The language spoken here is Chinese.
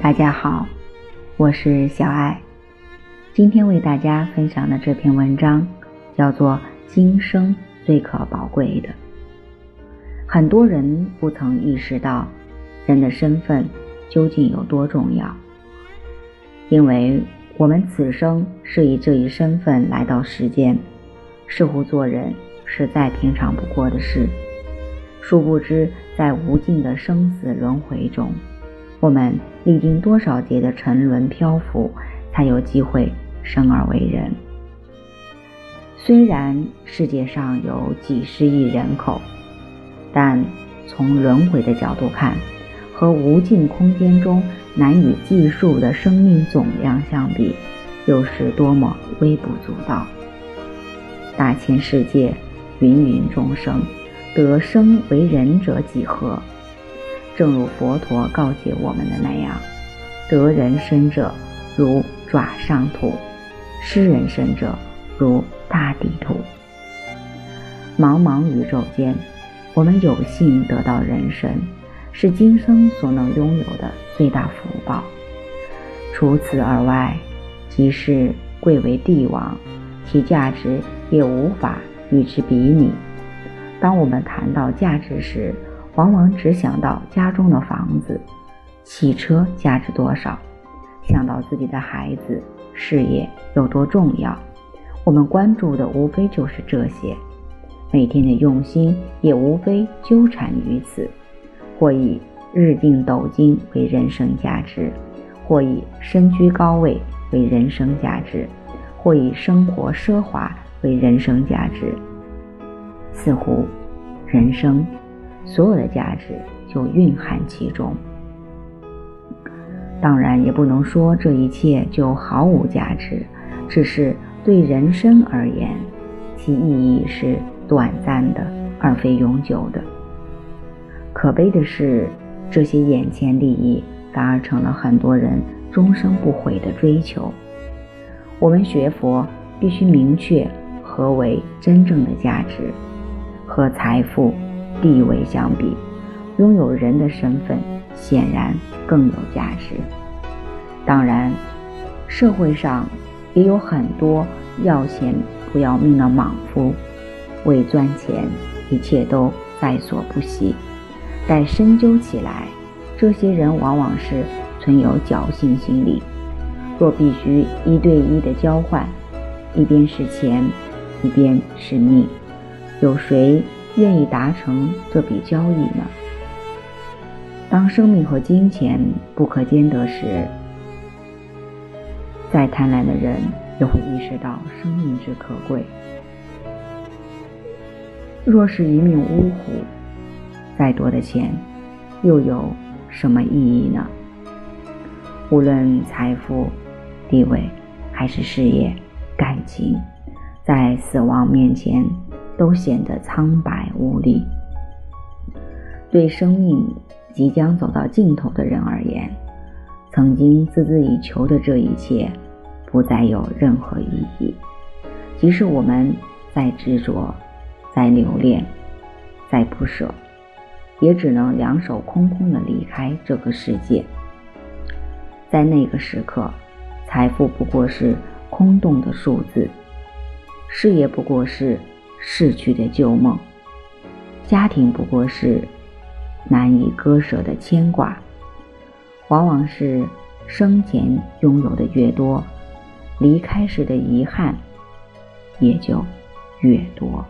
大家好，我是小爱。今天为大家分享的这篇文章叫做《今生最可宝贵的》。很多人不曾意识到人的身份究竟有多重要，因为我们此生是以这一身份来到世间，似乎做人是再平常不过的事。殊不知，在无尽的生死轮回中，我们历经多少劫的沉沦漂浮，才有机会生而为人。虽然世界上有几十亿人口，但从轮回的角度看，和无尽空间中难以计数的生命总量相比，又是多么微不足道。大千世界，芸芸众生。得生为人者几何？正如佛陀告诫我们的那样，得人身者如爪上土，失人身者如大地土。茫茫宇宙间，我们有幸得到人身，是今生所能拥有的最大福报。除此而外，即使贵为帝王，其价值也无法与之比拟。当我们谈到价值时，往往只想到家中的房子、汽车价值多少，想到自己的孩子、事业有多重要。我们关注的无非就是这些，每天的用心也无非纠缠于此：或以日进斗金为人生价值，或以身居高位为人生价值，或以生活奢华为人生价值。似乎，人生所有的价值就蕴含其中。当然，也不能说这一切就毫无价值，只是对人生而言，其意义是短暂的，而非永久的。可悲的是，这些眼前利益反而成了很多人终生不悔的追求。我们学佛必须明确何为真正的价值。和财富、地位相比，拥有人的身份显然更有价值。当然，社会上也有很多要钱不要命的莽夫，为赚钱，一切都在所不惜。待深究起来，这些人往往是存有侥幸心理。若必须一对一的交换，一边是钱，一边是命。有谁愿意达成这笔交易呢？当生命和金钱不可兼得时，再贪婪的人也会意识到生命之可贵。若是一命呜呼，再多的钱又有什么意义呢？无论财富、地位，还是事业、感情，在死亡面前。都显得苍白无力。对生命即将走到尽头的人而言，曾经孜孜以求的这一切，不再有任何意义。即使我们再执着、再留恋、再不舍，也只能两手空空的离开这个世界。在那个时刻，财富不过是空洞的数字，事业不过是。逝去的旧梦，家庭不过是难以割舍的牵挂。往往是生前拥有的越多，离开时的遗憾也就越多。